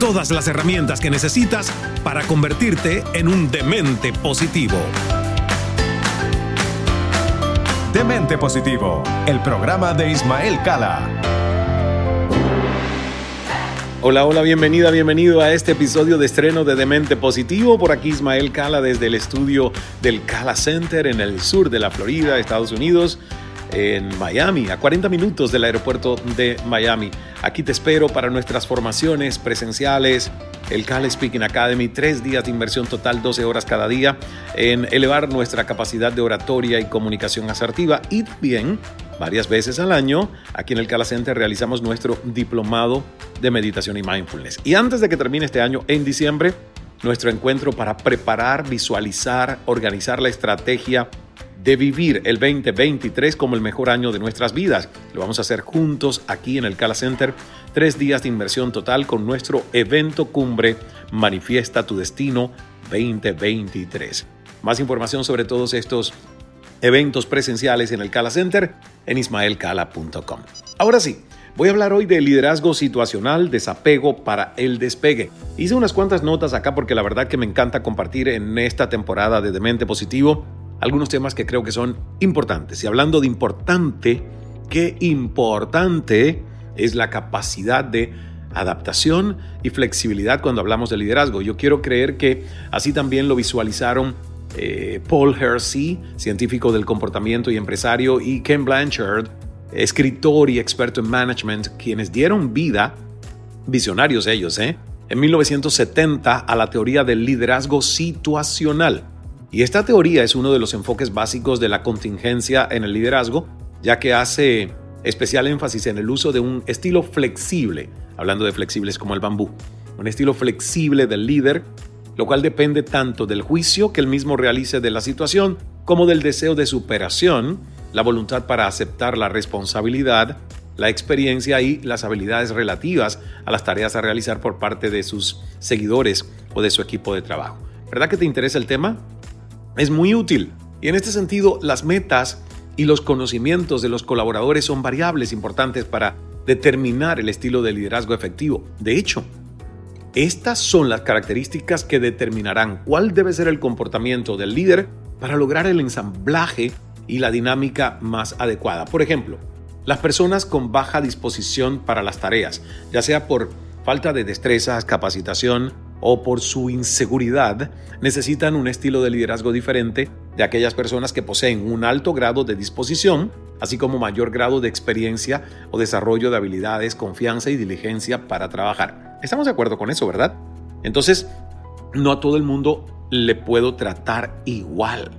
Todas las herramientas que necesitas para convertirte en un demente positivo. Demente Positivo, el programa de Ismael Cala. Hola, hola, bienvenida, bienvenido a este episodio de estreno de Demente Positivo. Por aquí Ismael Cala desde el estudio del Cala Center en el sur de la Florida, Estados Unidos en Miami, a 40 minutos del aeropuerto de Miami. Aquí te espero para nuestras formaciones presenciales, el Cal Speaking Academy, tres días de inversión total, 12 horas cada día, en elevar nuestra capacidad de oratoria y comunicación asertiva y también varias veces al año, aquí en el Cala Center realizamos nuestro diplomado de meditación y mindfulness. Y antes de que termine este año, en diciembre, nuestro encuentro para preparar, visualizar, organizar la estrategia de vivir el 2023 como el mejor año de nuestras vidas. Lo vamos a hacer juntos aquí en el Cala Center. Tres días de inversión total con nuestro evento cumbre Manifiesta tu Destino 2023. Más información sobre todos estos eventos presenciales en el Cala Center en ismaelcala.com. Ahora sí, voy a hablar hoy de liderazgo situacional, desapego para el despegue. Hice unas cuantas notas acá porque la verdad que me encanta compartir en esta temporada de Demente Positivo algunos temas que creo que son importantes. Y hablando de importante, qué importante es la capacidad de adaptación y flexibilidad cuando hablamos de liderazgo. Yo quiero creer que así también lo visualizaron eh, Paul Hersey, científico del comportamiento y empresario, y Ken Blanchard, escritor y experto en management, quienes dieron vida, visionarios ellos, ¿eh? en 1970 a la teoría del liderazgo situacional. Y esta teoría es uno de los enfoques básicos de la contingencia en el liderazgo, ya que hace especial énfasis en el uso de un estilo flexible, hablando de flexibles como el bambú, un estilo flexible del líder, lo cual depende tanto del juicio que él mismo realice de la situación como del deseo de superación, la voluntad para aceptar la responsabilidad, la experiencia y las habilidades relativas a las tareas a realizar por parte de sus seguidores o de su equipo de trabajo. ¿Verdad que te interesa el tema? Es muy útil. Y en este sentido, las metas y los conocimientos de los colaboradores son variables importantes para determinar el estilo de liderazgo efectivo. De hecho, estas son las características que determinarán cuál debe ser el comportamiento del líder para lograr el ensamblaje y la dinámica más adecuada. Por ejemplo, las personas con baja disposición para las tareas, ya sea por falta de destrezas, capacitación, o por su inseguridad necesitan un estilo de liderazgo diferente de aquellas personas que poseen un alto grado de disposición, así como mayor grado de experiencia o desarrollo de habilidades, confianza y diligencia para trabajar. Estamos de acuerdo con eso, ¿verdad? Entonces, no a todo el mundo le puedo tratar igual.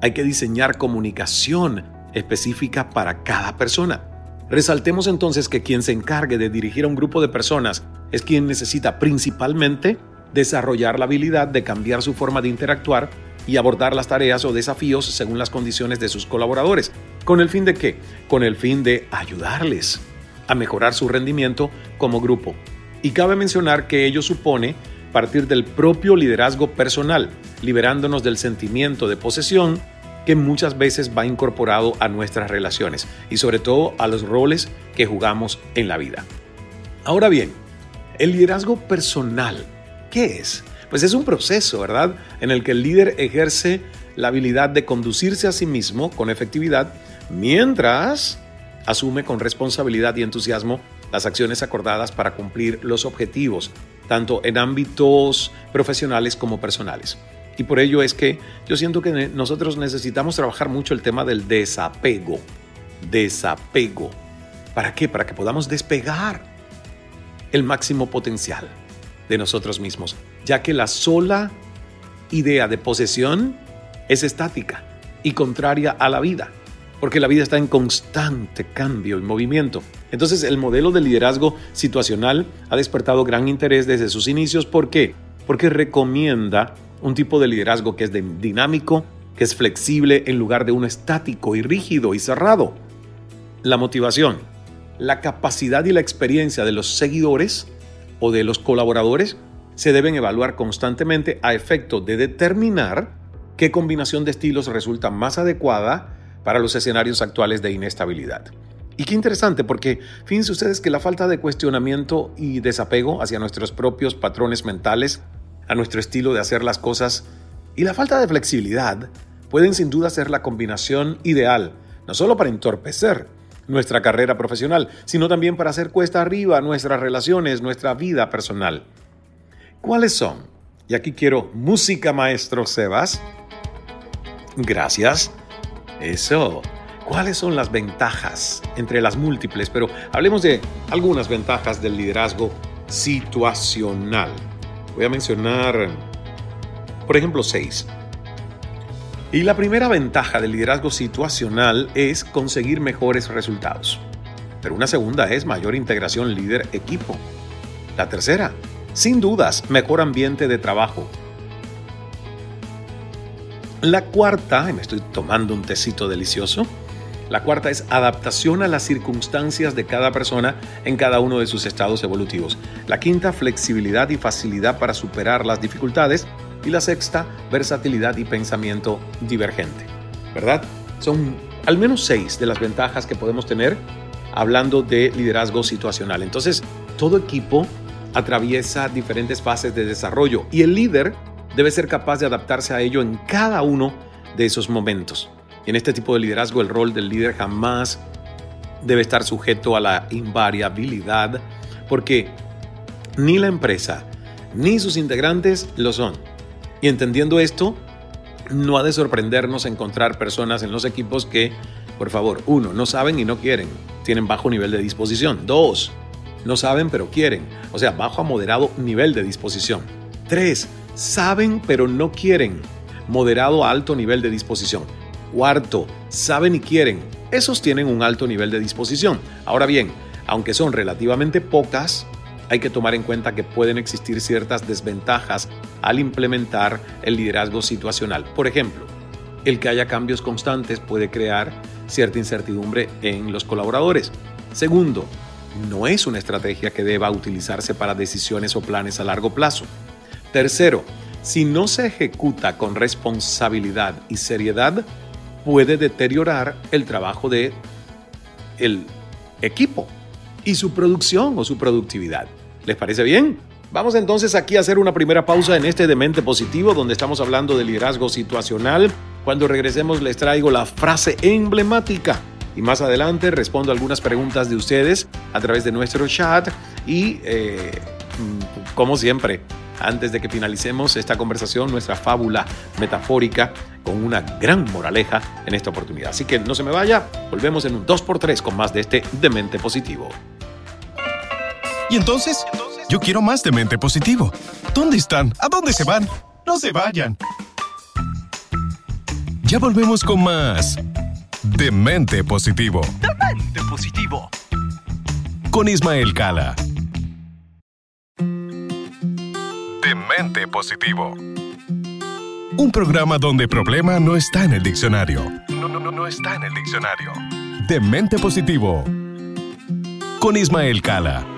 Hay que diseñar comunicación específica para cada persona. Resaltemos entonces que quien se encargue de dirigir a un grupo de personas es quien necesita principalmente desarrollar la habilidad de cambiar su forma de interactuar y abordar las tareas o desafíos según las condiciones de sus colaboradores. ¿Con el fin de qué? Con el fin de ayudarles a mejorar su rendimiento como grupo. Y cabe mencionar que ello supone partir del propio liderazgo personal, liberándonos del sentimiento de posesión que muchas veces va incorporado a nuestras relaciones y sobre todo a los roles que jugamos en la vida. Ahora bien, el liderazgo personal, ¿qué es? Pues es un proceso, ¿verdad? En el que el líder ejerce la habilidad de conducirse a sí mismo con efectividad mientras asume con responsabilidad y entusiasmo las acciones acordadas para cumplir los objetivos, tanto en ámbitos profesionales como personales. Y por ello es que yo siento que nosotros necesitamos trabajar mucho el tema del desapego. Desapego. ¿Para qué? Para que podamos despegar el máximo potencial de nosotros mismos, ya que la sola idea de posesión es estática y contraria a la vida. porque la vida está en constante cambio y movimiento. Entonces el modelo de liderazgo situacional ha despertado gran interés desde sus inicios. ¿Por qué? Porque recomienda un tipo de liderazgo que es dinámico, que es flexible en lugar de uno estático y rígido y cerrado. La motivación, la capacidad y la experiencia de los seguidores o de los colaboradores se deben evaluar constantemente a efecto de determinar qué combinación de estilos resulta más adecuada para los escenarios actuales de inestabilidad. Y qué interesante, porque fíjense ustedes que la falta de cuestionamiento y desapego hacia nuestros propios patrones mentales, a nuestro estilo de hacer las cosas, y la falta de flexibilidad pueden sin duda ser la combinación ideal, no solo para entorpecer nuestra carrera profesional, sino también para hacer cuesta arriba nuestras relaciones, nuestra vida personal. ¿Cuáles son? Y aquí quiero música, maestro Sebas. Gracias. Eso. ¿Cuáles son las ventajas entre las múltiples? Pero hablemos de algunas ventajas del liderazgo situacional. Voy a mencionar, por ejemplo, seis. Y la primera ventaja del liderazgo situacional es conseguir mejores resultados. Pero una segunda es mayor integración líder-equipo. La tercera, sin dudas, mejor ambiente de trabajo. La cuarta, y me estoy tomando un tecito delicioso, la cuarta es adaptación a las circunstancias de cada persona en cada uno de sus estados evolutivos. La quinta, flexibilidad y facilidad para superar las dificultades. Y la sexta, versatilidad y pensamiento divergente. ¿Verdad? Son al menos seis de las ventajas que podemos tener hablando de liderazgo situacional. Entonces, todo equipo atraviesa diferentes fases de desarrollo y el líder debe ser capaz de adaptarse a ello en cada uno de esos momentos. En este tipo de liderazgo el rol del líder jamás debe estar sujeto a la invariabilidad porque ni la empresa ni sus integrantes lo son. Y entendiendo esto, no ha de sorprendernos encontrar personas en los equipos que, por favor, uno, no saben y no quieren, tienen bajo nivel de disposición. Dos, no saben pero quieren, o sea, bajo a moderado nivel de disposición. Tres, saben pero no quieren, moderado a alto nivel de disposición. Cuarto, saben y quieren, esos tienen un alto nivel de disposición. Ahora bien, aunque son relativamente pocas, hay que tomar en cuenta que pueden existir ciertas desventajas al implementar el liderazgo situacional. Por ejemplo, el que haya cambios constantes puede crear cierta incertidumbre en los colaboradores. Segundo, no es una estrategia que deba utilizarse para decisiones o planes a largo plazo. Tercero, si no se ejecuta con responsabilidad y seriedad, puede deteriorar el trabajo de el equipo y su producción o su productividad. ¿Les parece bien? Vamos entonces aquí a hacer una primera pausa en este Demente Positivo donde estamos hablando de liderazgo situacional. Cuando regresemos les traigo la frase emblemática y más adelante respondo algunas preguntas de ustedes a través de nuestro chat y eh, como siempre, antes de que finalicemos esta conversación, nuestra fábula metafórica con una gran moraleja en esta oportunidad. Así que no se me vaya, volvemos en un 2x3 con más de este Demente Positivo. ¿Y entonces? Yo quiero más Demente Positivo. ¿Dónde están? ¿A dónde se van? No se vayan. Ya volvemos con más Demente Positivo. Demente Positivo. Con Ismael Cala. Demente Positivo. Un programa donde problema no está en el diccionario. No, no, no, no está en el diccionario. Demente Positivo. Con Ismael Cala.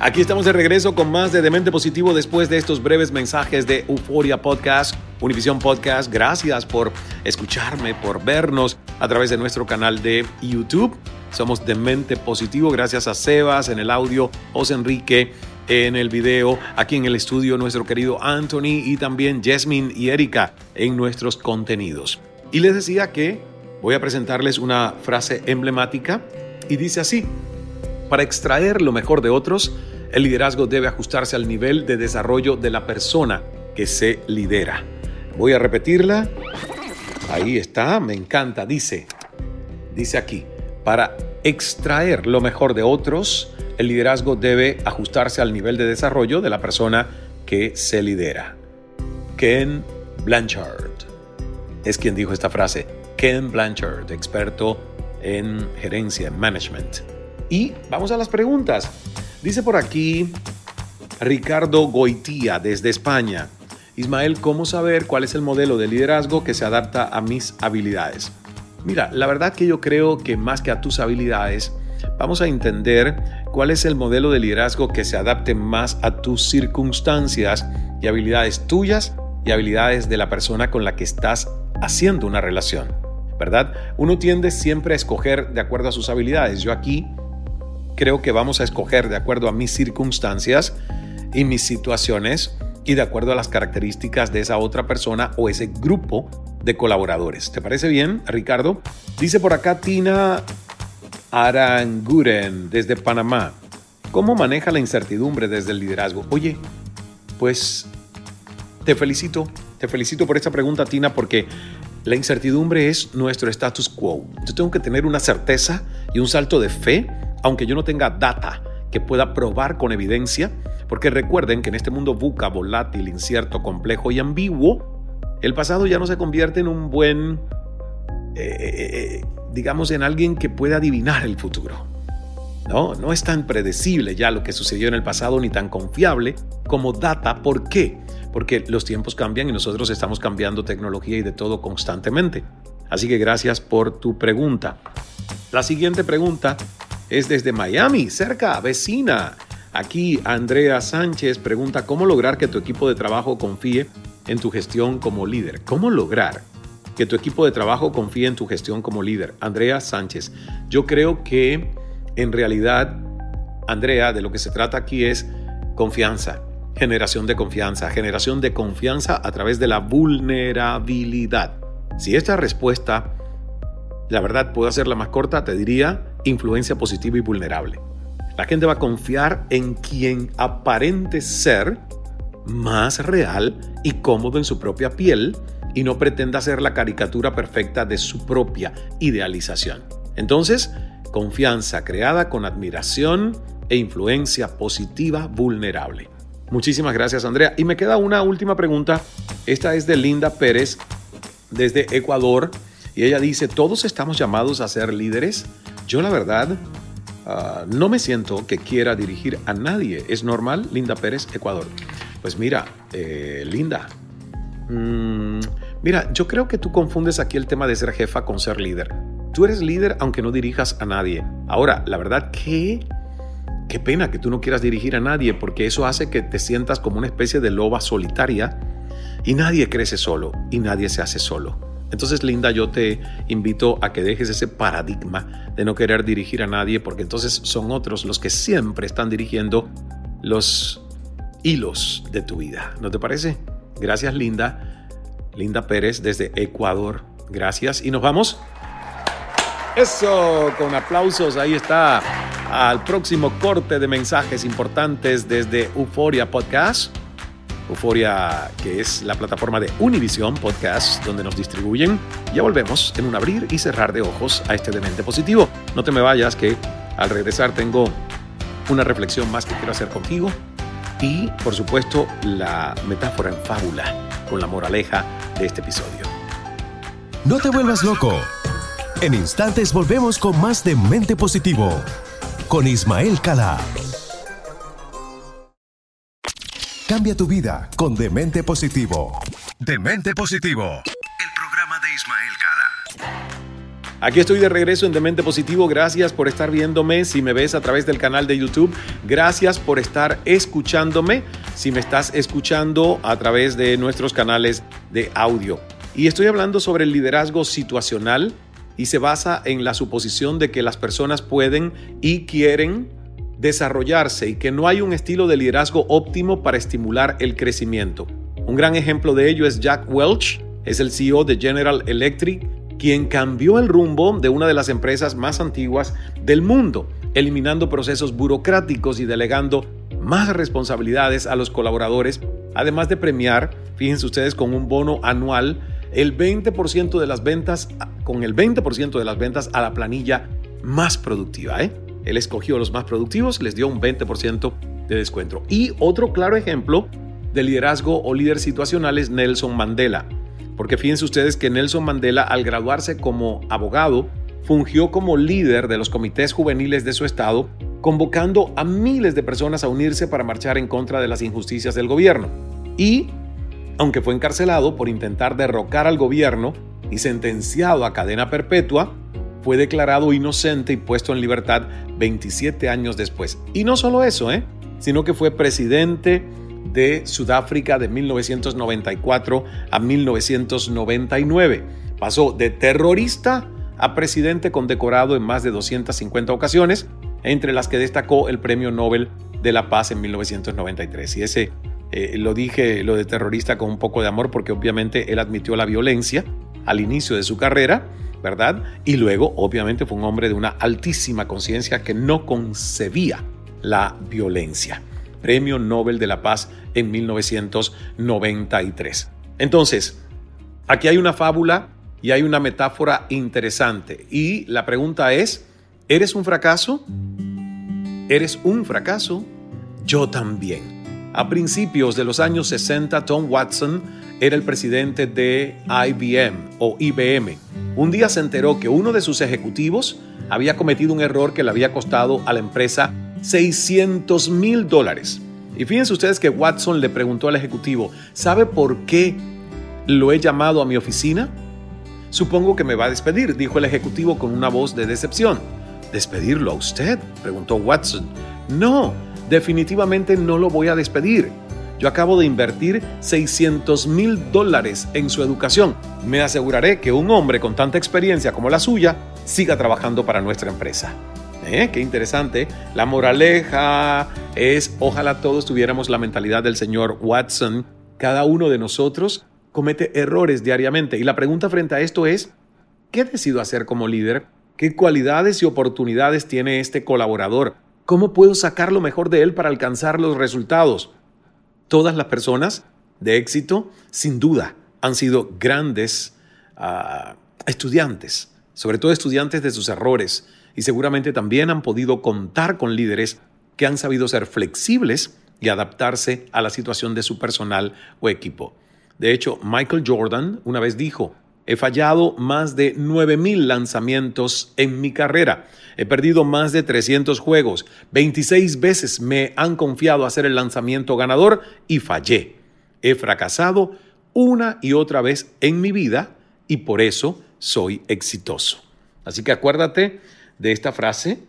Aquí estamos de regreso con más de Demente Positivo después de estos breves mensajes de Euforia Podcast, Univision Podcast. Gracias por escucharme, por vernos a través de nuestro canal de YouTube. Somos Demente Positivo, gracias a Sebas en el audio, José Enrique en el video, aquí en el estudio nuestro querido Anthony y también Jasmine y Erika en nuestros contenidos. Y les decía que voy a presentarles una frase emblemática y dice así, para extraer lo mejor de otros, el liderazgo debe ajustarse al nivel de desarrollo de la persona que se lidera. Voy a repetirla. Ahí está, me encanta. Dice, dice aquí, para extraer lo mejor de otros, el liderazgo debe ajustarse al nivel de desarrollo de la persona que se lidera. Ken Blanchard es quien dijo esta frase. Ken Blanchard, experto en gerencia, en management. Y vamos a las preguntas. Dice por aquí Ricardo Goitía desde España. Ismael, ¿cómo saber cuál es el modelo de liderazgo que se adapta a mis habilidades? Mira, la verdad que yo creo que más que a tus habilidades, vamos a entender cuál es el modelo de liderazgo que se adapte más a tus circunstancias y habilidades tuyas y habilidades de la persona con la que estás haciendo una relación, ¿verdad? Uno tiende siempre a escoger de acuerdo a sus habilidades. Yo aquí creo que vamos a escoger de acuerdo a mis circunstancias y mis situaciones y de acuerdo a las características de esa otra persona o ese grupo de colaboradores. ¿Te parece bien, Ricardo? Dice por acá Tina Aranguren desde Panamá. ¿Cómo maneja la incertidumbre desde el liderazgo? Oye, pues te felicito, te felicito por esta pregunta, Tina, porque la incertidumbre es nuestro status quo. Yo tengo que tener una certeza y un salto de fe, aunque yo no tenga data que pueda probar con evidencia, porque recuerden que en este mundo buca, volátil, incierto, complejo y ambiguo, el pasado ya no se convierte en un buen, eh, eh, eh, digamos, en alguien que pueda adivinar el futuro. No, no es tan predecible ya lo que sucedió en el pasado ni tan confiable como data. ¿Por qué? Porque los tiempos cambian y nosotros estamos cambiando tecnología y de todo constantemente. Así que gracias por tu pregunta. La siguiente pregunta es desde Miami, cerca, vecina. Aquí Andrea Sánchez pregunta cómo lograr que tu equipo de trabajo confíe en tu gestión como líder. ¿Cómo lograr que tu equipo de trabajo confíe en tu gestión como líder? Andrea Sánchez, yo creo que en realidad, Andrea, de lo que se trata aquí es confianza, generación de confianza, generación de confianza a través de la vulnerabilidad. Si esta respuesta, la verdad, puedo hacerla más corta, te diría influencia positiva y vulnerable. La gente va a confiar en quien aparente ser más real y cómodo en su propia piel y no pretenda ser la caricatura perfecta de su propia idealización. Entonces, confianza creada con admiración e influencia positiva vulnerable. Muchísimas gracias Andrea. Y me queda una última pregunta. Esta es de Linda Pérez desde Ecuador y ella dice, ¿todos estamos llamados a ser líderes? Yo la verdad ah, no me siento que quiera dirigir a nadie. ¿Es normal? Linda Pérez, Ecuador. Pues mira, eh, Linda, mm, mira, yo creo que tú confundes aquí el tema de ser jefa con ser líder. Tú eres líder aunque no dirijas a nadie. Ahora, la verdad que... Qué pena que tú no quieras dirigir a nadie porque eso hace que te sientas como una especie de loba solitaria y nadie crece solo y nadie se hace solo. Entonces, Linda, yo te invito a que dejes ese paradigma de no querer dirigir a nadie porque entonces son otros los que siempre están dirigiendo los hilos de tu vida. ¿No te parece? Gracias, Linda. Linda Pérez desde Ecuador. Gracias. Y nos vamos eso, con aplausos, ahí está. Al próximo corte de mensajes importantes desde Euforia Podcast. Euforia, que es la plataforma de Univision Podcast, donde nos distribuyen. Ya volvemos en un abrir y cerrar de ojos a este demente positivo. No te me vayas, que al regresar tengo una reflexión más que quiero hacer contigo. Y, por supuesto, la metáfora en fábula con la moraleja de este episodio. No te vuelvas loco. En instantes volvemos con más de Mente Positivo, con Ismael Cala. Cambia tu vida con Demente Positivo. Demente Positivo. El programa de Ismael Cala. Aquí estoy de regreso en Demente Positivo. Gracias por estar viéndome. Si me ves a través del canal de YouTube, gracias por estar escuchándome. Si me estás escuchando a través de nuestros canales de audio. Y estoy hablando sobre el liderazgo situacional y se basa en la suposición de que las personas pueden y quieren desarrollarse y que no hay un estilo de liderazgo óptimo para estimular el crecimiento. Un gran ejemplo de ello es Jack Welch, es el CEO de General Electric, quien cambió el rumbo de una de las empresas más antiguas del mundo, eliminando procesos burocráticos y delegando más responsabilidades a los colaboradores, además de premiar, fíjense ustedes, con un bono anual el 20% de las ventas, con el 20% de las ventas a la planilla más productiva. ¿eh? Él escogió los más productivos, les dio un 20% de descuento. Y otro claro ejemplo de liderazgo o líder situacional es Nelson Mandela, porque fíjense ustedes que Nelson Mandela al graduarse como abogado fungió como líder de los comités juveniles de su estado, convocando a miles de personas a unirse para marchar en contra de las injusticias del gobierno. Y, aunque fue encarcelado por intentar derrocar al gobierno y sentenciado a cadena perpetua, fue declarado inocente y puesto en libertad 27 años después. Y no solo eso, ¿eh? sino que fue presidente de Sudáfrica de 1994 a 1999. Pasó de terrorista a presidente condecorado en más de 250 ocasiones, entre las que destacó el Premio Nobel de la Paz en 1993. Y ese eh, lo dije, lo de terrorista con un poco de amor, porque obviamente él admitió la violencia al inicio de su carrera, ¿verdad? Y luego, obviamente, fue un hombre de una altísima conciencia que no concebía la violencia. Premio Nobel de la Paz en 1993. Entonces, aquí hay una fábula y hay una metáfora interesante. Y la pregunta es, ¿eres un fracaso? ¿Eres un fracaso? Yo también. A principios de los años 60, Tom Watson era el presidente de IBM o IBM. Un día se enteró que uno de sus ejecutivos había cometido un error que le había costado a la empresa 600 mil dólares. Y fíjense ustedes que Watson le preguntó al ejecutivo, ¿sabe por qué lo he llamado a mi oficina? Supongo que me va a despedir, dijo el ejecutivo con una voz de decepción. ¿Despedirlo a usted? preguntó Watson. No, definitivamente no lo voy a despedir. Yo acabo de invertir 600 mil dólares en su educación. Me aseguraré que un hombre con tanta experiencia como la suya siga trabajando para nuestra empresa. ¿Eh? Qué interesante. La moraleja es, ojalá todos tuviéramos la mentalidad del señor Watson. Cada uno de nosotros comete errores diariamente. Y la pregunta frente a esto es, ¿qué decido hacer como líder? ¿Qué cualidades y oportunidades tiene este colaborador? ¿Cómo puedo sacar lo mejor de él para alcanzar los resultados? Todas las personas de éxito, sin duda, han sido grandes uh, estudiantes, sobre todo estudiantes de sus errores, y seguramente también han podido contar con líderes que han sabido ser flexibles y adaptarse a la situación de su personal o equipo. De hecho, Michael Jordan una vez dijo, he fallado más de 9.000 lanzamientos en mi carrera, he perdido más de 300 juegos, 26 veces me han confiado hacer el lanzamiento ganador y fallé. He fracasado una y otra vez en mi vida y por eso soy exitoso. Así que acuérdate de esta frase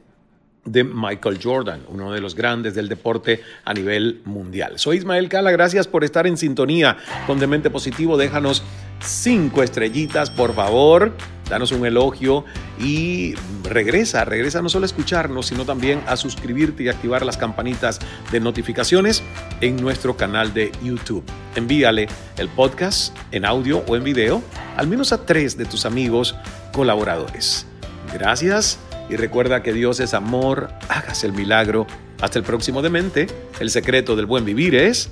de Michael Jordan, uno de los grandes del deporte a nivel mundial. Soy Ismael Cala, gracias por estar en sintonía con Demente Positivo. Déjanos cinco estrellitas, por favor. Danos un elogio y regresa, regresa no solo a escucharnos, sino también a suscribirte y activar las campanitas de notificaciones en nuestro canal de YouTube. Envíale el podcast en audio o en video al menos a tres de tus amigos colaboradores. Gracias y recuerda que Dios es amor, hágase el milagro. Hasta el próximo Demente, el secreto del buen vivir es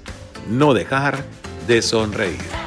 no dejar de sonreír.